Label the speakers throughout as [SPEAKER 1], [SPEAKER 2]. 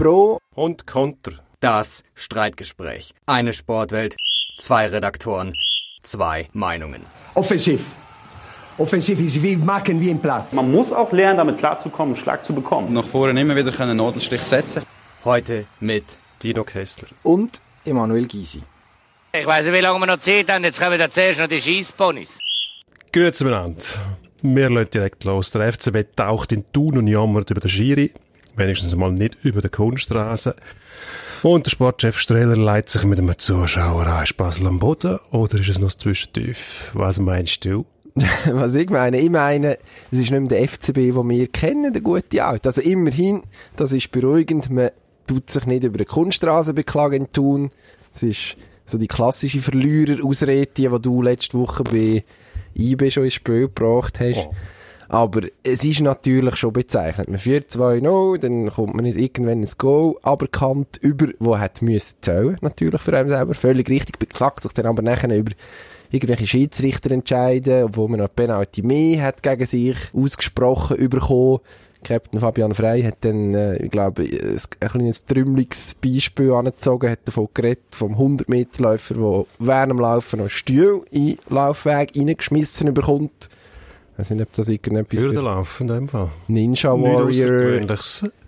[SPEAKER 1] Pro
[SPEAKER 2] und Konter.
[SPEAKER 3] Das Streitgespräch. Eine Sportwelt, zwei Redaktoren, zwei Meinungen.
[SPEAKER 4] Offensiv. Offensiv ist wie machen wie im Platz.
[SPEAKER 5] Man muss auch lernen, damit klarzukommen, einen Schlag zu bekommen.
[SPEAKER 6] Nach vorne immer wieder einen Nadelstich setzen.
[SPEAKER 3] Heute mit
[SPEAKER 2] Dino Kessler.
[SPEAKER 1] und Emanuel Gysi.
[SPEAKER 7] Ich weiss nicht, wie lange wir noch Zeit haben. Jetzt kommen da zuerst noch die Scheissponys.
[SPEAKER 2] Grüezi miteinander. Wir lassen direkt los. Der FCB taucht in Thun und jammert über den Schiri. Wenigstens mal nicht über den Kunststraße. Und der Sportchef Streller leitet sich mit einem Zuschauer an. Ist Basel am Boden oder ist es noch zwischentief? Was meinst du?
[SPEAKER 1] Was ich meine? Ich meine, es ist nicht mehr der FCB, den wir kennen, der gute Alte. Also immerhin, das ist beruhigend, man tut sich nicht über eine Kunststraße beklagen in Thun. Es ist so die klassische Verlierer-Ausrede, die du letzte Woche bei IB schon ins Spiel gebracht hast.
[SPEAKER 2] Oh.
[SPEAKER 1] Aber es ist natürlich schon bezeichnet. Man führt 2-0, dann kommt man irgendwann ein Goal aberkannt über, wo hat müssen zählen, natürlich für einen selber. Völlig richtig, beklagt sich dann aber nachher über irgendwelche Schiedsrichter entscheiden, obwohl man noch Penalty mehr hat gegen sich ausgesprochen bekommen. Captain Fabian Frey hat dann, äh, ich glaube, ein, ein kleines trümmeliges angezogen, hat davon geredet, vom 100-Meter-Läufer, der während dem Laufen noch Stuhl in den Laufweg reingeschmissen bekommt. Weiß nicht, ob das irgendetwas
[SPEAKER 2] Hürdenlauf in dem Fall.
[SPEAKER 1] Ninja Warrior.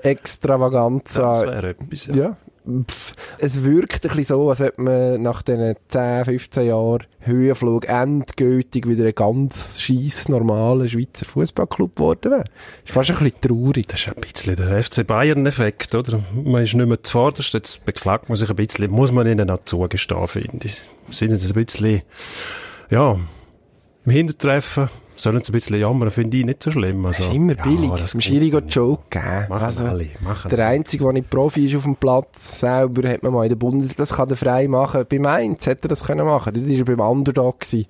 [SPEAKER 1] Extravaganza.
[SPEAKER 2] Das wäre etwas, ja.
[SPEAKER 1] Ja. Pff, es wirkt ein bisschen so, als ob man nach diesen 10, 15 Jahren Höhenflug endgültig wieder ein ganz scheiß normaler Schweizer Fußballclub geworden wäre. Ist fast ein bisschen traurig.
[SPEAKER 2] Das ist ein bisschen der FC Bayern-Effekt, oder? Man ist nicht mehr zuvorderst, jetzt beklagt man sich ein bisschen, muss man ihnen auch zugestehen, finde ich. Sind jetzt ein bisschen, ja, im Hintertreffen, sollen sie ein bisschen jammern, finde ich nicht so schlimm. Also,
[SPEAKER 1] Das ist immer
[SPEAKER 2] ja,
[SPEAKER 1] billig.
[SPEAKER 2] das
[SPEAKER 1] Dem
[SPEAKER 2] geht
[SPEAKER 1] Schiri geht Joke geben.
[SPEAKER 2] Machen
[SPEAKER 1] Also,
[SPEAKER 2] alle, machen
[SPEAKER 1] der Einzige, der nicht Profi ist auf dem Platz, selber hat man mal in der Bundesliga, das kann er frei machen. Bei Mainz hätte er das können machen. Dort war er beim Underdog gewesen.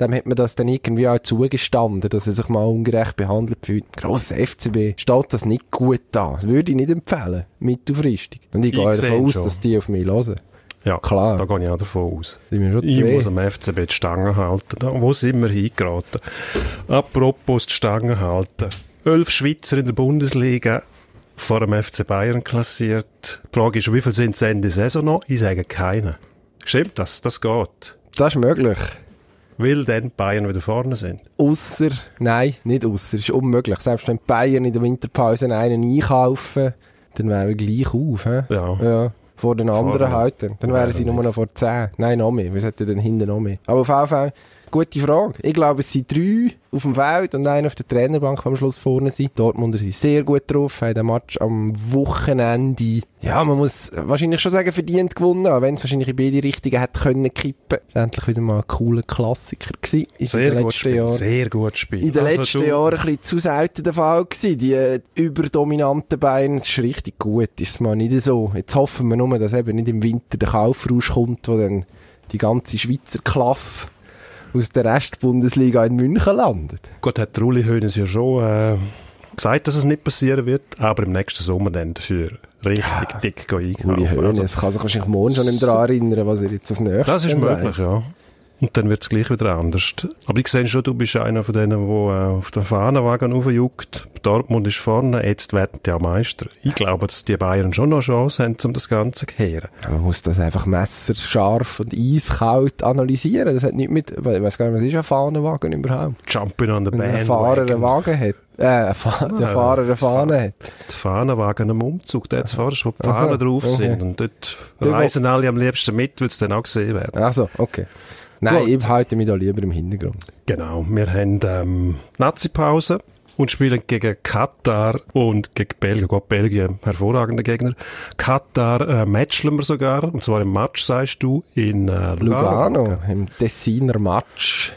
[SPEAKER 1] Dem hat man das dann irgendwie auch zugestanden, dass er sich mal ungerecht behandelt fühlt. Grosser FCB steht das nicht gut da. Das würde ich nicht empfehlen. Mittelfristig. Und ich
[SPEAKER 2] Ich
[SPEAKER 1] gehe davon aus,
[SPEAKER 2] schon.
[SPEAKER 1] dass die auf mich hören.
[SPEAKER 2] Ja,
[SPEAKER 1] Klar.
[SPEAKER 2] Da gehe ich auch davon aus.
[SPEAKER 1] Wir
[SPEAKER 2] Ich muss am FCB die Stange halten. Da, wo sind wir hingeraten? Apropos die Stange halten. Elf Schweizer in der Bundesliga vor dem FC Bayern klassiert. Die Frage ist, wie viel sind es Ende Saison noch? Ich sage keine. Stimmt das? Das geht.
[SPEAKER 1] Das ist möglich.
[SPEAKER 2] Weil dann Bayern wieder vorne sind.
[SPEAKER 1] Ausser, nein, nicht ausser, ist unmöglich. Selbst wenn Bayern in der Winterpause einen einkaufen, dann wären gleich auf, hä?
[SPEAKER 2] Ja.
[SPEAKER 1] Ja. Vor den anderen
[SPEAKER 2] Vorne.
[SPEAKER 1] halten. Dann wären sie nur noch vor 10. Nein, noch mehr. Wir sollten dann hinten noch mehr. Aber auf jeden Fall, gute Frage. Ich glaube, es sind drei auf dem Feld und einer auf der Trainerbank, am Schluss vorne sind. Dortmunder sind sehr gut drauf, haben den Match am Wochenende, ja, man muss wahrscheinlich schon sagen, verdient gewonnen, auch wenn es wahrscheinlich in beide Richtungen hätte können kippen. Ist endlich wieder mal ein cooler Klassiker gewesen. Ist in
[SPEAKER 2] Sehr
[SPEAKER 1] den
[SPEAKER 2] gut
[SPEAKER 1] letzten
[SPEAKER 2] Spiel.
[SPEAKER 1] Jahren
[SPEAKER 2] Sehr gut Spiel.
[SPEAKER 1] in den
[SPEAKER 2] Also
[SPEAKER 1] letzten Jahren ein bisschen zu selten der Fall gewesen. Die äh, überdominanten Bayern, das ist richtig gut, ist mal nicht so. Jetzt hoffen wir nur, dass eben nicht im Winter der Kaufrausch kommt, wo dann die ganze Schweizer Klasse aus der Rest-Bundesliga in München landet.
[SPEAKER 2] Gut, hat der Uli Hoeneß ja schon äh, gesagt, dass es nicht passieren wird, aber im nächsten Sommer dann dafür richtig dick einkaufen. Also,
[SPEAKER 1] Hoeneß kann sich wahrscheinlich morgen schon nicht daran erinnern, was er jetzt als nächstes
[SPEAKER 2] Das ist möglich,
[SPEAKER 1] sagt.
[SPEAKER 2] ja. Und dann wird es gleich wieder anders. Aber ich sehe schon, du bist einer von denen, der äh, auf den Fahnenwagen raufjuckt. Dortmund ist vorne, jetzt werden die auch Meister. Ich glaube, dass die Bayern schon noch Chance haben, um das Ganze zu kehren.
[SPEAKER 1] Man muss das einfach messerscharf und eiskalt analysieren. Das hat nicht mit, ich weiß gar nicht, was ist ein Fahnenwagen überhaupt?
[SPEAKER 2] Jumping on the
[SPEAKER 1] Wenn ein Fahrer einen. Wagen hat. Äh, ein Fa der
[SPEAKER 2] Ah,
[SPEAKER 1] Fahrer eine Fahne hat.
[SPEAKER 2] Die Fahnenwagen am Umzug, dort vorne, wo die Fahnen drauf
[SPEAKER 1] okay.
[SPEAKER 2] sind. Und dort
[SPEAKER 1] Der, wo-
[SPEAKER 2] reisen alle am liebsten mit, weil es dann auch gesehen werden.
[SPEAKER 1] Also, okay. Nein,
[SPEAKER 2] Gut.
[SPEAKER 1] ich halte mich da lieber im Hintergrund.
[SPEAKER 2] Genau, wir haben ähm, Nazi-Pause und spielen gegen Katar und gegen Belgien. Gut, Belgien, hervorragender Gegner. Katar äh, matchen wir sogar, und zwar im Match, sagst du, in äh, Lugano.
[SPEAKER 1] Lugano, im Tessiner Match.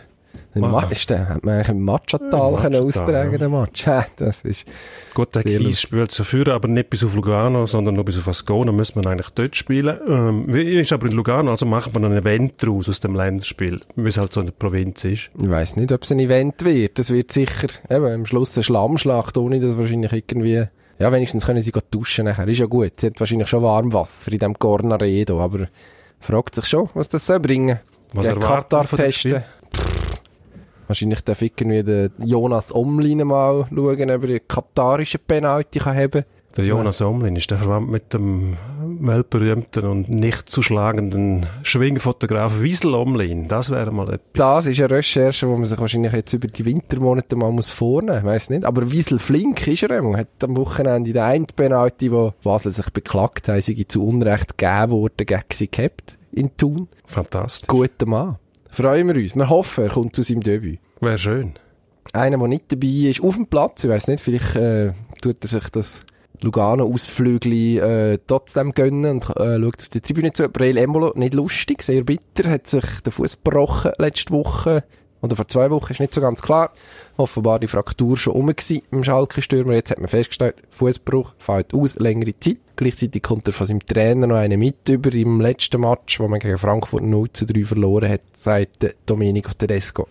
[SPEAKER 1] Im. Ma ist der, hat man eigentlich im Matchatal
[SPEAKER 2] Ja,
[SPEAKER 1] können
[SPEAKER 2] Matchatal,
[SPEAKER 1] austragen,
[SPEAKER 2] ja.
[SPEAKER 1] den Match. Ha, Das ist,
[SPEAKER 2] Gut, der Kies spielt zu führen, aber nicht bis auf Lugano, sondern nur bis auf Ascona müssen wir eigentlich dort spielen. Ähm, wie ist aber in Lugano, also wir noch ein Event daraus aus dem Länderspiel, wie es halt so in der Provinz ist.
[SPEAKER 1] ich weiss nicht, ob es ein Event wird. Das wird sicher, eben, am Schluss eine Schlammschlacht, ohne dass wahrscheinlich irgendwie, ja, wenigstens können sie duschen nachher. Ist ja gut. Sie hat wahrscheinlich schon Warmwasser in dem Cornaredo, aber fragt sich schon, was das soll bringen.
[SPEAKER 2] Was
[SPEAKER 1] Gegen
[SPEAKER 2] erwarten
[SPEAKER 1] Katar testen. Wahrscheinlich darf irgendwie der Jonas Omlin mal schauen, ob er einen katarischen Penalty kann haben
[SPEAKER 2] Der Jonas Omlin, ist der verwandt mit dem weltberühmten und nicht zu schlagenden Schwingfotograf Wiesel Omlin? Das wäre mal etwas.
[SPEAKER 1] Das ist eine Recherche, die man sich wahrscheinlich jetzt über die Wintermonate mal muss vornehmen muss. Weiss nicht. Aber Wiesel Flink ist er einmal. Hat am Wochenende der eine Penalty, wo Basel sich beklagt hat, sei zu Unrecht gegeben worden, gegen sie gehabt in Thun.
[SPEAKER 2] Fantastisch.
[SPEAKER 1] Guter Mann. Freuen wir uns. Wir hoffen, er kommt zu seinem Debüt.
[SPEAKER 2] Wäre schön.
[SPEAKER 1] Einer, der nicht dabei ist, auf dem Platz, ich weiss nicht, vielleicht äh, tut er sich das Lugano-Ausflügel äh, trotzdem gönnen und äh, schaut auf die Tribüne zu. Breel Embolo, nicht lustig, sehr bitter, hat sich den Fuß gebrochen letzte Woche. Oder vor zwei Wochen, ist nicht so ganz klar. Offenbar die Fraktur schon rum gewesen im Schalke-Stürmer. Jetzt hat man festgestellt, Fußbruch fällt aus, längere Zeit. Gleichzeitig kommt er von seinem Trainer noch einen mit über im letzten Match, wo man gegen Frankfurt 0 zu 3 verloren hat, sagt Domenico Tedesco.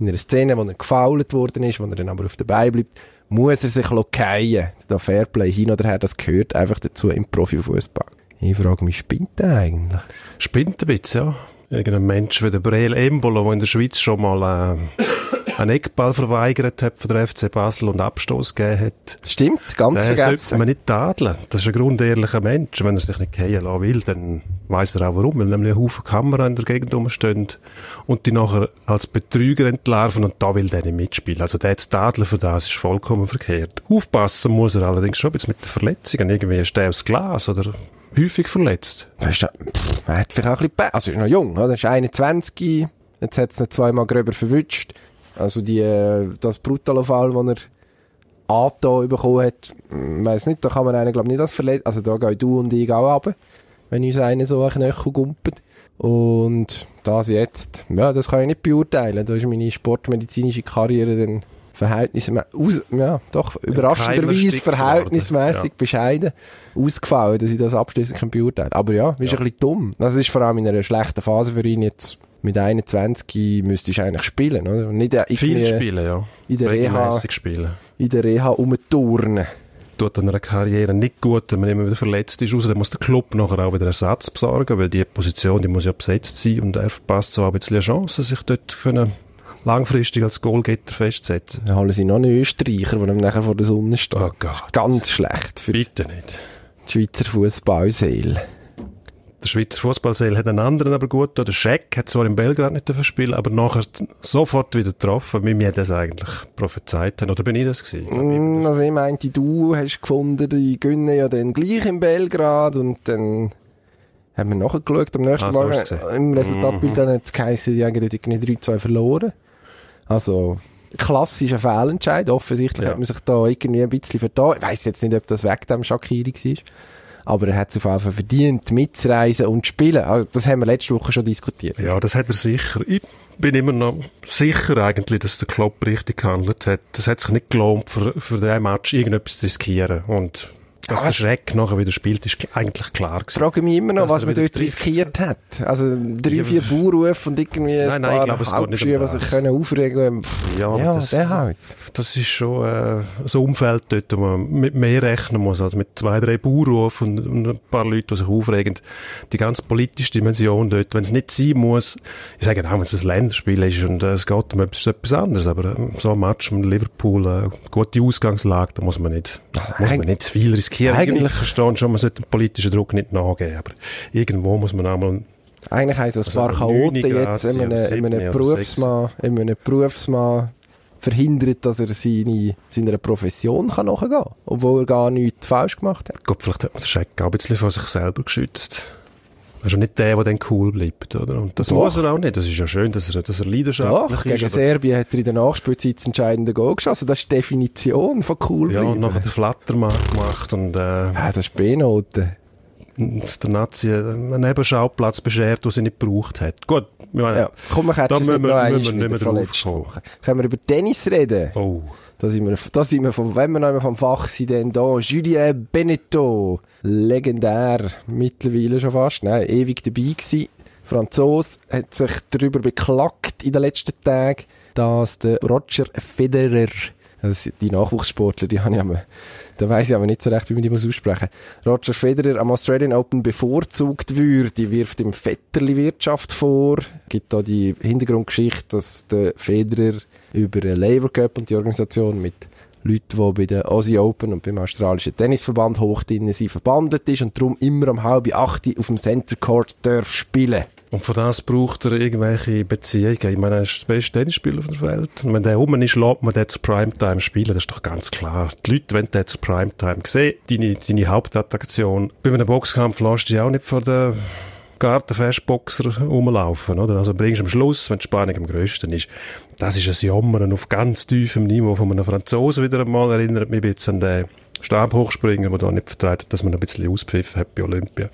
[SPEAKER 1] In einer Szene, wo er gefault worden ist, wo er dann aber auf der Beine bleibt, muss er sich fallen. Da Fairplay hin oder her, das gehört einfach dazu im Profifußball. Ich frage mich, spinnt der eigentlich?
[SPEAKER 2] Spinnt ein bisschen, ja. Irgendein Mensch wie der Breel Embolo, der in der Schweiz schon mal äh, einen Eckball verweigert hat von der FC Basel und Abstoß gegeben hat.
[SPEAKER 1] Stimmt, ganz
[SPEAKER 2] Den
[SPEAKER 1] vergessen.
[SPEAKER 2] sollte man nicht tadeln. Das ist ein grundehrlicher Mensch. Wenn er sich nicht gehen lassen will, dann weiss er auch warum. Weil nämlich ein Haufen Kamera in der Gegend rumstehen und die nachher als Betrüger entlarven und da will der nicht mitspielen. Also der zu tadeln für das ist vollkommen verkehrt. Aufpassen muss er allerdings schon jetzt mit den Verletzungen. Irgendwie ist der aus Glas oder häufig verletzt.
[SPEAKER 1] Das ist, pff, er hat vielleicht auch ein bisschen, Be- also ist noch jung, oder? Er ist 21, jetzt hat es ihn zweimal gröber verwünscht. Also die, äh, das Brutalo-Fall, wo er Ato bekommen hat, hm, weiss nicht, da kann man einen, glaube nicht als verletzt, also da gehen du und ich auch runter, wenn uns einer so einen Knöchel gumpet. Und das jetzt, ja, das kann ich nicht beurteilen. Da ist meine sportmedizinische Karriere dann verhältnismäßig, ja, doch, überraschenderweise verhältnismäßig
[SPEAKER 2] ja.
[SPEAKER 1] bescheiden ausgefallen, dass ich das abschließend kann beurteilen Aber ja, ist ein bisschen dumm. Das ist vor allem in einer schlechten Phase für ihn jetzt. Mit 21 müsstest du eigentlich spielen, oder? Nicht äh,
[SPEAKER 2] Viel spielen, ja.
[SPEAKER 1] in der Reha,
[SPEAKER 2] spielen.
[SPEAKER 1] in der Reha umturnen.
[SPEAKER 2] tut an einer Karriere nicht gut, wenn man immer wieder verletzt ist. Außerdem muss der Club nachher auch wieder Ersatz besorgen, weil die Position, die muss ja besetzt sein und er verpasst so ein bisschen eine Chance, sich dort eine langfristig als Goalgetter festzusetzen.
[SPEAKER 1] Dann holen sie noch einen Österreicher, der ihm nachher vor der Sonne steht.
[SPEAKER 2] Oh Gott.
[SPEAKER 1] Ganz schlecht für die
[SPEAKER 2] Bitte nicht.
[SPEAKER 1] Schweizer Fußballseele.
[SPEAKER 2] Der Schweizer Fußballseel hat einen anderen aber gut. getan. Der Scheck hat zwar in Belgrad nicht spielen, aber nachher sofort wieder getroffen, wie mir das eigentlich prophezeit haben. Oder bin ich das gewesen?
[SPEAKER 1] Mm, Also ich meinte, du hast gefunden, die gönnen ja dann gleich in Belgrad und dann haben wir nachgeschaut am nächsten
[SPEAKER 2] Ah, so
[SPEAKER 1] Morgen. Im Resultatbild dann hat es geheißen, sie haben irgendwie 3-2 verloren. Also, klassischer Fehlentscheid. Offensichtlich
[SPEAKER 2] Ja.
[SPEAKER 1] hat man sich da irgendwie ein bisschen vertan. Ich weiss jetzt nicht, ob das weg dem Shakiri war. Aber er hat es auf jeden Fall verdient, mitzureisen und zu spielen. Also, das haben wir letzte Woche schon diskutiert.
[SPEAKER 2] Ja, das hat er sicher. Ich bin immer noch sicher eigentlich, dass der Klopp richtig gehandelt hat. Das hat sich nicht gelohnt, für, für den Match irgendetwas zu riskieren. Und dass der Schreck nachher wieder spielt, ist eigentlich klar
[SPEAKER 1] Ich
[SPEAKER 2] gewesen.
[SPEAKER 1] frage mich immer noch, was man dort
[SPEAKER 2] trifft.
[SPEAKER 1] riskiert hat. Also drei, vier Baurufe und irgendwie ein
[SPEAKER 2] Nein, nein, ich
[SPEAKER 1] paar
[SPEAKER 2] glaube, es um
[SPEAKER 1] Hauptschüler, die sich können aufregen Pff,
[SPEAKER 2] Ja,
[SPEAKER 1] Ja,
[SPEAKER 2] das-
[SPEAKER 1] der halt.
[SPEAKER 2] Das ist schon äh, so ein Umfeld dort, wo man mit mehr rechnen muss, als mit zwei, drei Baurufen und, und ein paar Leuten, die sich aufregen. Die ganz politische Dimension dort, wenn es nicht sein muss, ich sage auch, wenn es ein Länderspiel ist und äh, es geht um etwas, etwas anderes, aber äh, so ein Match mit Liverpool, äh, gute Ausgangslage, da muss man nicht, muss man nicht zu viel riskieren.
[SPEAKER 1] eigentlich-
[SPEAKER 2] Ich verstehe schon, man sollte dem politischen Druck nicht nachgeben, aber irgendwo muss man auch mal
[SPEAKER 1] Eigentlich haben so ein
[SPEAKER 2] Also
[SPEAKER 1] paar Chaoten jetzt in einem, in einem Berufsmann, in einem Berufsmann verhindert, dass er seine, seiner Profession kann nachgehen kann. Obwohl er gar nichts falsch gemacht hat.
[SPEAKER 2] Gott, vielleicht hat man den Scheck auch ein bisschen von sich selber geschützt. Er ist ja nicht der, der dann cool bleibt, oder? Und das
[SPEAKER 1] Doch.
[SPEAKER 2] muss er auch nicht. Das ist ja schön, dass er, dass er leidenschaftlich
[SPEAKER 1] Doch,
[SPEAKER 2] ist.
[SPEAKER 1] gegen Serbien hat er in der Nachspielzeit das entscheidende Goal geschossen. Das ist die Definition von cool
[SPEAKER 2] Ja, und
[SPEAKER 1] bleiben.
[SPEAKER 2] nachher den Flattermann gemacht und äh,
[SPEAKER 1] Ah, das ist B-Note.
[SPEAKER 2] Der Nazi einen Nebenschauplatz beschert, den sie nicht gebraucht hat. Gut, ich meine,
[SPEAKER 1] Ja, komm, wir
[SPEAKER 2] Da müssen wir- müssen wir nicht
[SPEAKER 1] von
[SPEAKER 2] mehr draufkommen.
[SPEAKER 1] Woche. Können wir über Tennis reden?
[SPEAKER 2] oh,
[SPEAKER 1] Da sind wir, da sind wir vom, wenn wir noch einmal vom Fach sind, dann da, Julien Beneteau. Legendär. Mittlerweile schon fast. Nein, ewig dabei gewesen. Franzos hat sich darüber beklagt in den letzten Tagen, dass der Roger Federer, also die Nachwuchssportler, die haben ja da weiss ich aber nicht so recht, wie man die muss aussprechen. Roger Federer am Australian Open bevorzugt würde, wirft ihm Vetterli-Wirtschaft vor. Gibt da die Hintergrundgeschichte, dass der Federer über Labour Cup und die Organisation mit Leute, die bei der Aussie Open und beim australischen Tennisverband hoch drin sind, verbandelt ist und darum immer um halb acht auf dem Center Court darf spielen.
[SPEAKER 2] Und von das braucht er irgendwelche Beziehungen. Ich meine, er ist der beste Tennisspieler auf der Welt. Und wenn der rum ist, lässt man den zu Primetime spielen. Das ist doch ganz klar. Die Leute wollen den zu Primetime sehen. Deine, deine Hauptattraktion. Bei einem Boxkampf lässt du dich auch nicht vor der Gartenfestboxer rumlaufen, oder? Also bringst du am Schluss, wenn die Spannung am grössten ist. Das ist ein Jammern auf ganz tiefem Niveau von einem Franzosen wieder einmal. Erinnert mich ein bisschen an den Stabhochspringer, der da nicht vertreibt, dass man ein bisschen auspfiffen hat bei Olympia.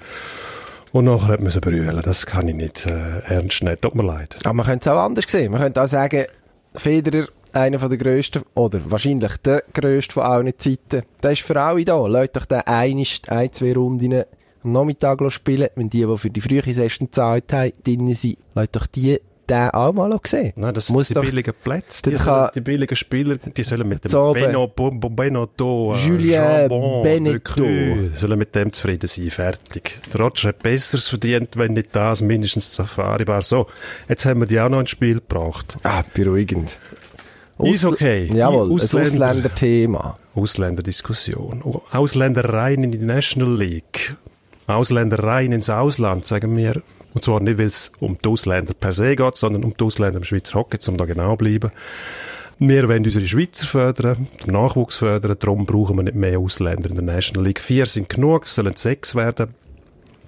[SPEAKER 2] Und nachher hat man sie brüllen. Das kann ich nicht äh, ernst nehmen. Tut mir leid.
[SPEAKER 1] Aber man könnte es auch anders sehen. Man könnte auch sagen, Federer, einer von der grössten, oder wahrscheinlich der grösste von allen Zeiten, der ist für alle da. Leute doch den ein, ein, zwei Runden am Nachmittag spielen, wenn die, die für die frühe Session gezahlt haben, drinnen sind, Leute doch die den auch mal sehen.
[SPEAKER 2] Nein, das
[SPEAKER 1] Muss
[SPEAKER 2] sind die
[SPEAKER 1] doch-
[SPEAKER 2] billigen Plätze. Die,
[SPEAKER 1] kann-
[SPEAKER 2] sollen, die billigen Spieler, die sollen mit dem. Beno, Benotto, äh,
[SPEAKER 1] Julien
[SPEAKER 2] Jambon,
[SPEAKER 1] Benetto.
[SPEAKER 2] Sollen mit dem zufrieden sein. Fertig. Der Roger hat Besseres verdient, wenn nicht das, mindestens die Safari Bar. So, jetzt haben wir die auch noch ins Spiel gebracht.
[SPEAKER 1] Ah, beruhigend.
[SPEAKER 2] Ist okay.
[SPEAKER 1] Jawohl, ein
[SPEAKER 2] Ausländer-
[SPEAKER 1] Ausländerthema.
[SPEAKER 2] Ausländerdiskussion. Oh, Ausländereien in die National League. Ausländereien ins Ausland, sagen wir. Und zwar nicht, weil es um die Ausländer per se geht, sondern um die Ausländer im Schweizer Hockey, um da genau zu bleiben. Wir wollen unsere Schweizer fördern, den Nachwuchs fördern, darum brauchen wir nicht mehr Ausländer in der National League. Vier sind genug, es sollen sechs werden.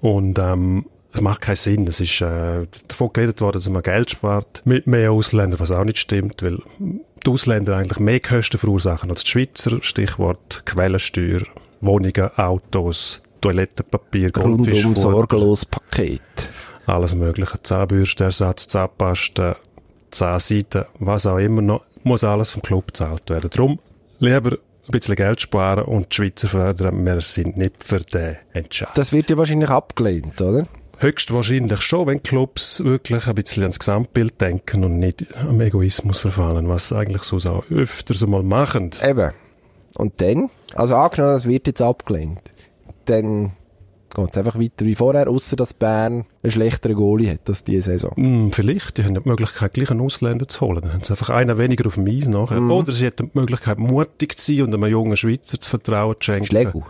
[SPEAKER 2] Und ähm, es macht keinen Sinn. Es ist äh, davon geredet worden, dass man Geld spart mit mehr Ausländern, was auch nicht stimmt, weil die Ausländer eigentlich mehr Kosten verursachen als die Schweizer. Stichwort Quellensteuer, Wohnungen, Autos, Toilettenpapier,
[SPEAKER 1] Rundum
[SPEAKER 2] Goldfischfutter,
[SPEAKER 1] sorglos Paket.
[SPEAKER 2] alles mögliche. Zahnbürstenersatz, Zahnpasta, Zahnseiten, was auch immer noch, muss alles vom Club gezahlt werden. Darum lieber ein bisschen Geld sparen und die Schweizer fördern. Wir sind nicht für den Entscheid.
[SPEAKER 1] Das wird ja wahrscheinlich abgelehnt, oder?
[SPEAKER 2] Höchstwahrscheinlich schon, wenn Clubs wirklich ein bisschen ans Gesamtbild denken und nicht am Egoismus verfallen, was sie eigentlich so auch öfters mal machen.
[SPEAKER 1] Eben. Und dann, also angenommen, das wird jetzt abgelehnt, dann geht es einfach weiter wie vorher, außer dass Bern einen schlechteren Goalie hat als diese Saison.
[SPEAKER 2] Hm, vielleicht, die haben die Möglichkeit, gleich einen Ausländer zu holen. Dann haben sie einfach einen weniger auf dem Eis nachher.
[SPEAKER 1] Mhm.
[SPEAKER 2] Oder sie hätten die Möglichkeit, mutig zu sein und einem jungen Schweizer zu vertrauen zu schenken.
[SPEAKER 1] Schlägel.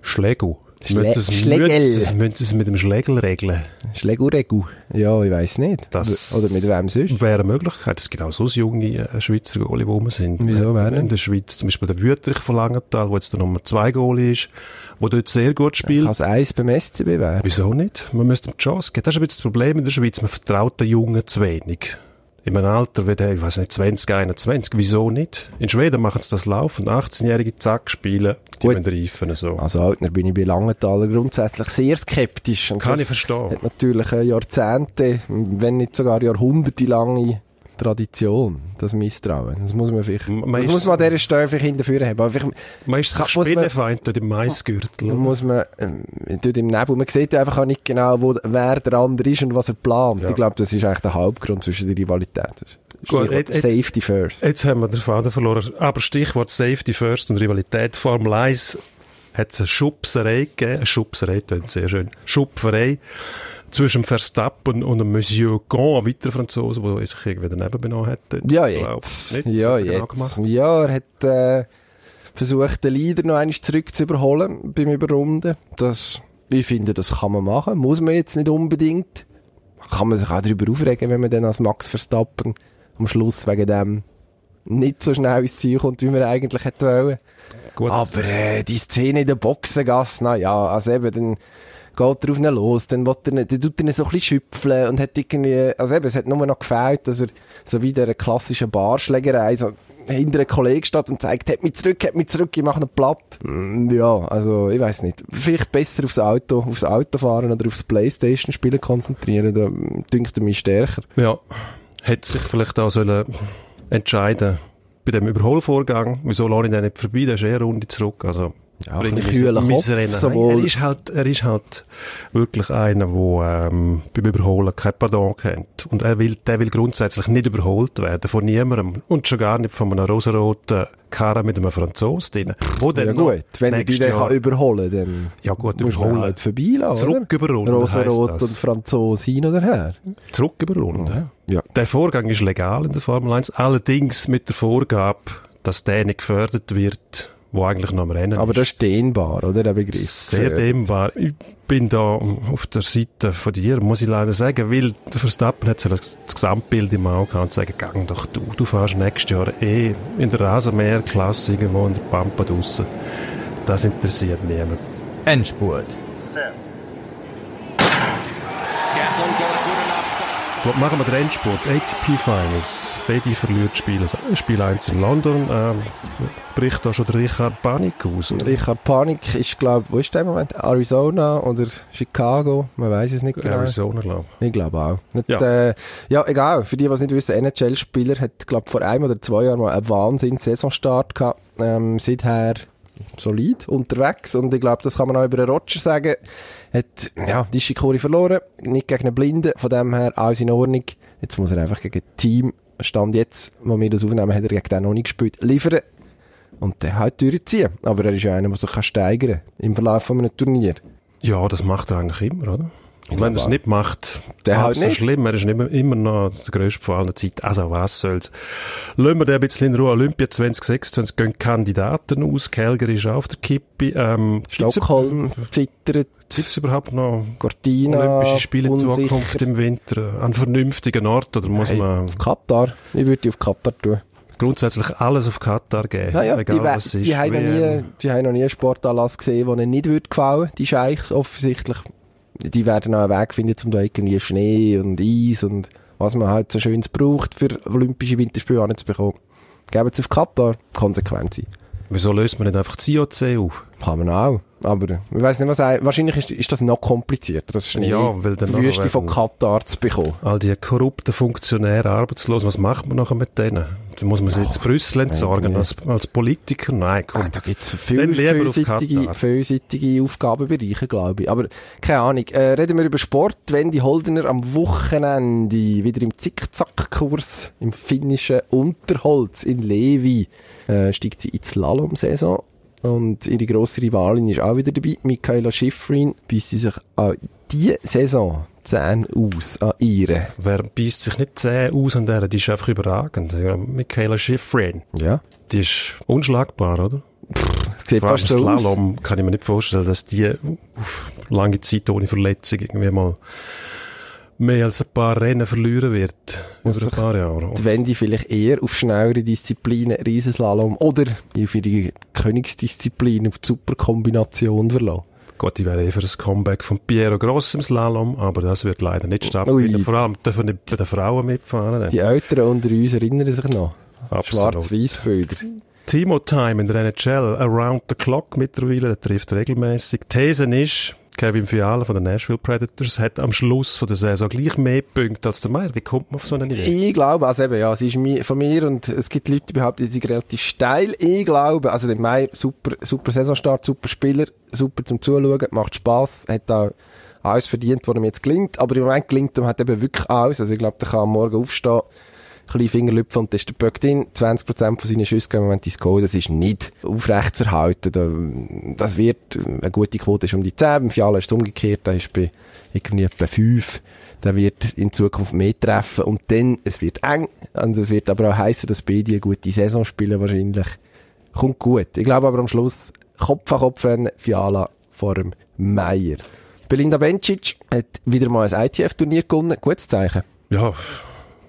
[SPEAKER 2] Schlägel. Müssen es-
[SPEAKER 1] Schlägel.
[SPEAKER 2] müssen es- mit dem Schlägel regeln.
[SPEAKER 1] Schlägel-Regu. Ja, ich weiss nicht.
[SPEAKER 2] Das
[SPEAKER 1] Oder mit wem sonst?
[SPEAKER 2] Wäre eine Möglichkeit. Es gibt auch so junge äh, Schweizer Goalie, wo wir sind.
[SPEAKER 1] Wieso, wer denn?
[SPEAKER 2] In der Schweiz, zum Beispiel der Wüterich von Langenthal, wo jetzt der Nummer 2 Goalie ist, wo dort sehr gut spielt.
[SPEAKER 1] Kann es eins beim SCB werden?
[SPEAKER 2] Wieso nicht? Man müsste ihm die Chance geben. Das ist ein bisschen das Problem in der Schweiz. Man vertraut den Jungen zu wenig. In einem Alter wie der, ich weiß nicht, 20, 21. Wieso nicht? In Schweden machen sie das laufend. 18-Jährige zack spielen, die
[SPEAKER 1] Gut.
[SPEAKER 2] müssen reifen, so.
[SPEAKER 1] Also Altner bin ich bei Langenthaler grundsätzlich sehr skeptisch. Und
[SPEAKER 2] Kann ich verstehen.
[SPEAKER 1] Hat natürlich eine Jahrzehnte, wenn nicht sogar jahrhundertelange Tradition, das Misstrauen. Das muss man vielleicht,
[SPEAKER 2] man
[SPEAKER 1] das muss man an dieser Stelle vielleicht hinterführen haben. Aber vielleicht,
[SPEAKER 2] Man ist sich Spinnenfeind dort im Maisgürtel.
[SPEAKER 1] muss man, ähm, im Nebel, man sieht ja einfach auch nicht genau, wo, wer der andere ist und was er plant. Ich glaube, das ist eigentlich der Hauptgrund zwischen der Rivalität.
[SPEAKER 2] Gut, jetzt-
[SPEAKER 1] Safety first.
[SPEAKER 2] Jetzt haben wir den Faden verloren. Aber Stichwort Safety First und Rivalität. Formel 1 hat es eine Schubserei gegeben. Eine Schubserei klingt sehr schön. Schupferei zwischen Verstappen und dem Monsieur Gon, ein weiterer Franzose, der sich irgendwie daneben benommen hat.
[SPEAKER 1] Ja, jetzt.
[SPEAKER 2] nicht?
[SPEAKER 1] Ja,
[SPEAKER 2] genau
[SPEAKER 1] jetzt. Ja, er hat äh, versucht, den Leader noch einmal zurück zu überholen beim Überrunden. Das, ich finde, das kann man machen. Muss man jetzt nicht unbedingt. Kann man sich auch darüber aufregen, wenn man dann als Max Verstappen am Schluss wegen dem nicht so schnell ins Ziel kommt, wie man eigentlich hätte wollen.
[SPEAKER 2] Gut.
[SPEAKER 1] Aber äh, die Szene in der Boxengasse, na ja, also eben, dann geht er auf ihn los, dann, will er, dann tut er ihn so ein bisschen schüpfeln und hat irgendwie, also eben, es hat nur noch gefällt, dass er so wie einer klassischen Barschlägerei so hinter einem Kollegen steht und sagt, hat mich zurück, hat mich zurück, ich mache ihn platt. Mm, Ja, also, ich weiß nicht. Vielleicht besser aufs Auto, aufs Auto fahren oder aufs Playstation-Spielen konzentrieren, da mm, dünkt er mich stärker.
[SPEAKER 2] Ja, hätte sich vielleicht auch sollen entscheiden bei dem Überholvorgang. Wieso lasse ich den nicht vorbei? Der ist eher eine Runde zurück. Also,
[SPEAKER 1] Ja, ein
[SPEAKER 2] mein-
[SPEAKER 1] Kopf.
[SPEAKER 2] Er ist halt, er ist halt wirklich einer, der ähm, beim Überholen kein Pardon kennt. Und er will, der will grundsätzlich nicht überholt werden von niemandem. Und schon gar nicht von einem rosaroten Karren mit einem Franzosen drin. Wo
[SPEAKER 1] Ja gut, wenn er dich kann überholen kann, dann
[SPEAKER 2] Ja gut, überholen.
[SPEAKER 1] halt vorbeilassen,
[SPEAKER 2] Zurück überrunden
[SPEAKER 1] Rosarot und
[SPEAKER 2] das.
[SPEAKER 1] Franzose hin oder her.
[SPEAKER 2] Zurück überrunden.
[SPEAKER 1] Ja.
[SPEAKER 2] Der Vorgang ist legal in der Formel 1, allerdings mit der Vorgabe, dass der nicht gefördert wird, wo eigentlich noch am Rennen
[SPEAKER 1] Aber das ist dehnbar, oder, der Begriff?
[SPEAKER 2] Sehr dehnbar. Ich bin da auf der Seite von dir, muss ich leider sagen, weil der Verstappen hat so das, Gesamtbild im Auge gehabt und sagen, gang doch du, du fährst nächstes Jahr eh in der Rasenmäherklasse irgendwo in der Pampa draussen. Das interessiert niemand.
[SPEAKER 3] Endspurt.
[SPEAKER 2] Gut, machen wir den Endsport. ATP Finals. Fedi verliert Spiel, Spiel 1 in London. Ähm, bricht da schon der Richard Panik aus? oder?
[SPEAKER 1] Richard Panik ist, glaube wo ist der im Moment? Arizona oder Chicago? Man weiß es nicht genau.
[SPEAKER 2] Arizona, glaube
[SPEAKER 1] Ich glaube auch. Nicht,
[SPEAKER 2] Ja.
[SPEAKER 1] ja. Äh, ja, egal. Für die, die es nicht wissen, NHL-Spieler hat, glaube vor einem oder zwei Jahren mal einen Wahnsinns-Saisonstart gehabt. Ähm, seither solid unterwegs. Und ich glaube, das kann man auch über den Roger sagen. Hat, ja, die Shikori verloren. Nicht gegen einen Blinden. Von dem her alles in Ordnung. Jetzt muss er einfach gegen das Team, Stand jetzt, wo wir das aufnehmen, hat er gegen den noch nicht gespielt, liefern. Und der halt durchziehen. Aber er ist ja einer, der sich steigern kann im Verlauf von einem.
[SPEAKER 2] Ja, das macht er eigentlich immer, oder? Wenn er es
[SPEAKER 1] auch.
[SPEAKER 2] nicht macht,
[SPEAKER 1] Der halt
[SPEAKER 2] so
[SPEAKER 1] nicht.
[SPEAKER 2] schlimm. Er ist immer, immer noch der grösste von allen Zeiten. Also was soll's. Lassen wir den ein bisschen in Ruhe. Olympia 2026 gehen Kandidaten aus. Calgary ist auf der Kippe. Ähm,
[SPEAKER 1] Stockholm zittert.
[SPEAKER 2] Gibt's überhaupt noch
[SPEAKER 1] Cortina,
[SPEAKER 2] Olympische Spiele in. Zukunft im Winter? An vernünftigen Ort? Oder muss
[SPEAKER 1] Hey,
[SPEAKER 2] man
[SPEAKER 1] auf Katar. Ich würde die auf Katar tun.
[SPEAKER 2] grundsätzlich alles auf Katar geben?
[SPEAKER 1] Ja, ja,
[SPEAKER 2] egal
[SPEAKER 1] die,
[SPEAKER 2] was es ist.
[SPEAKER 1] die, haben noch nie,
[SPEAKER 2] WM.
[SPEAKER 1] die haben noch nie einen Sportanlass gesehen, der ihnen nicht würde gefallen Die Scheichs offensichtlich. Die werden noch einen Weg finden, um da irgendwie Schnee und Eis und was man halt so schönes braucht, für Olympische Winterspiele anzubekommen. Geben sie auf Katar, konsequent sein.
[SPEAKER 2] Wieso löst man nicht einfach das IOC auf?
[SPEAKER 1] Kann man auch. Aber ich weiß nicht, was ein- Wahrscheinlich ist, ist das noch komplizierter, das Schnee,
[SPEAKER 2] Ja, weil dann
[SPEAKER 1] die Wüste von Katar zu bekommen.
[SPEAKER 2] All die korrupten Funktionäre arbeitslos, was macht man nachher mit denen? Da muss man sie jetzt Brüssel entsorgen als, als Politiker? Nein, komm.
[SPEAKER 1] Ah, da gibt's
[SPEAKER 2] Dann
[SPEAKER 1] viel,
[SPEAKER 2] auf
[SPEAKER 1] vielseitige,
[SPEAKER 2] Katar.
[SPEAKER 1] vielseitige Aufgabenbereiche, glaube ich. Aber keine Ahnung. Äh, reden wir über Sport. Wendy Holdener am Wochenende wieder im Zickzackkurs im finnischen Unterholz in Levi äh, steigt sie in die Slalom-Saison. Und ihre grosse Rivalin ist auch wieder dabei, Michaela Schifrin, bis sie sich an die Saison Zähne aus an ihre.
[SPEAKER 2] Wer beißt sich nicht zäh aus an der? Die ist einfach überragend. Ja, Michaela Schifrin.
[SPEAKER 1] Ja.
[SPEAKER 2] Die ist unschlagbar, oder?
[SPEAKER 1] Sieht
[SPEAKER 2] Vor allem
[SPEAKER 1] fast so aus.
[SPEAKER 2] Slalom kann ich mir nicht vorstellen, dass die auf lange Zeit ohne Verletzung irgendwie mal mehr als ein paar Rennen verlieren wird. Über ein
[SPEAKER 1] sich
[SPEAKER 2] paar Jahre.
[SPEAKER 1] die Wendy vielleicht eher auf schnellere Disziplinen, Riesenslalom oder auf ihre Königsdisziplin, auf die Superkombination verlassen.
[SPEAKER 2] Gut, ich wäre eh für ein Comeback von Piero Gross im Slalom, aber das wird leider nicht stattfinden. Vor allem dürfen nicht bei den Frauen mitfahren. dann.
[SPEAKER 1] Die Älteren unter uns erinnern sich noch.
[SPEAKER 2] Absolut.
[SPEAKER 1] Schwarz-Weiß-Bilder.
[SPEAKER 2] Timo Time in der NHL, around the clock mittlerweile, der trifft regelmäßig. These ist, Kevin Fiala von den Nashville Predators hat am Schluss von der Saison gleich mehr Punkte als der Meier. Wie kommt man auf so eine Idee?
[SPEAKER 1] Ich glaube, also eben, ja, sie ist von mir und es gibt Leute, die behaupten, sie sind relativ steil. Ich glaube, also der Meier, super, super Saisonstart, super Spieler, super zum Zuschauen, macht Spass, hat da alles verdient, was ihm jetzt gelingt, aber im Moment gelingt ihm halt eben wirklich alles. Also ich glaube, der kann am Morgen aufstehen, ein bisschen Finger lüpfen und dann ist der Böck drin. 20% von seinen Schüssen gehen im Moment ins Goal. Das ist nicht aufrechtzuerhalten. Da, das wird, eine gute Quote ist um die 10. Beim Fiala ist es umgekehrt. Da ist bei irgendwie etwa 5. Der wird in Zukunft mehr treffen. Und dann, es wird eng. Und es wird aber auch heissen, dass beide eine gute Saison spielen wahrscheinlich. Kommt gut. Ich glaube aber am Schluss Kopf an Kopf rennen, Fiala vor dem Meier. Belinda Bencic hat wieder mal ein ITF-Turnier gewonnen. Gutes Zeichen.
[SPEAKER 2] Ja,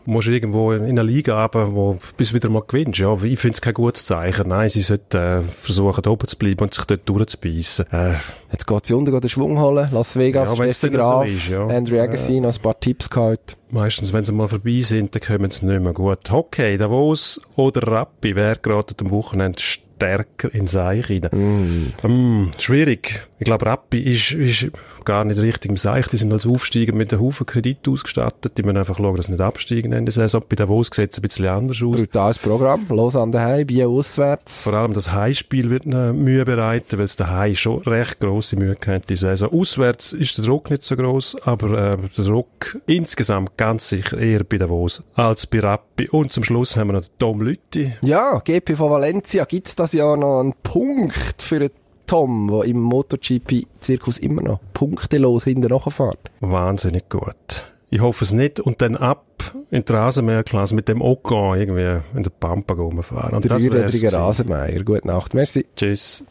[SPEAKER 2] musst irgendwo in eine Liga haben, wo bis wieder mal gewinnst. Ja, ich finde es kein gutes Zeichen. Nein, sie sollten äh, versuchen, oben zu bleiben und sich dort durchzubeissen. Äh,
[SPEAKER 1] Jetzt geht sie unten, den Schwung holen. Las Vegas,
[SPEAKER 2] Ja,
[SPEAKER 1] Steffi
[SPEAKER 2] dann so
[SPEAKER 1] Graf,
[SPEAKER 2] ist, ja.
[SPEAKER 1] Andrew Agassi, noch ein paar Tipps gehabt.
[SPEAKER 2] meistens, wenn sie mal vorbei sind, dann kommen sie nicht mehr gut. Hockey, Davos oder Rappi, wer gerade am Wochenende stärker in Seich rein? Mm, schwierig. Ich glaube, Rappi ist, ist gar nicht richtig im Seich. Die sind als Aufsteiger mit einem Haufen Kredit ausgestattet. Die müssen einfach schauen, dass sie nicht absteigen in der Saison. Bei Davos sieht es ein bisschen anders aus.
[SPEAKER 1] Brutales Programm. Los an daheim, Bier auswärts.
[SPEAKER 2] Vor allem das Heimspiel wird ihnen Mühe bereiten, weil es daheim schon recht grosse Mühe hat, die Saison. Auswärts ist der Druck nicht so gross, aber äh, der Druck insgesamt ganz sicher eher bei Davos als bei Rappi. Und zum Schluss haben wir noch Tom Lütti.
[SPEAKER 1] Ja, GP von Valencia gibt's das Jahr noch einen Punkt für den Tom, der im MotoGP-Zirkus immer noch punktelos hinten nachfährt.
[SPEAKER 2] Wahnsinnig gut. Ich hoffe es nicht. Und dann ab in die Rasenmäherklasse mit dem Okan irgendwie in der Pampa rumfahren. Und
[SPEAKER 1] Dreirädriger
[SPEAKER 2] gewesen.
[SPEAKER 1] Rasenmeier. Gute Nacht. Merci.
[SPEAKER 2] Tschüss.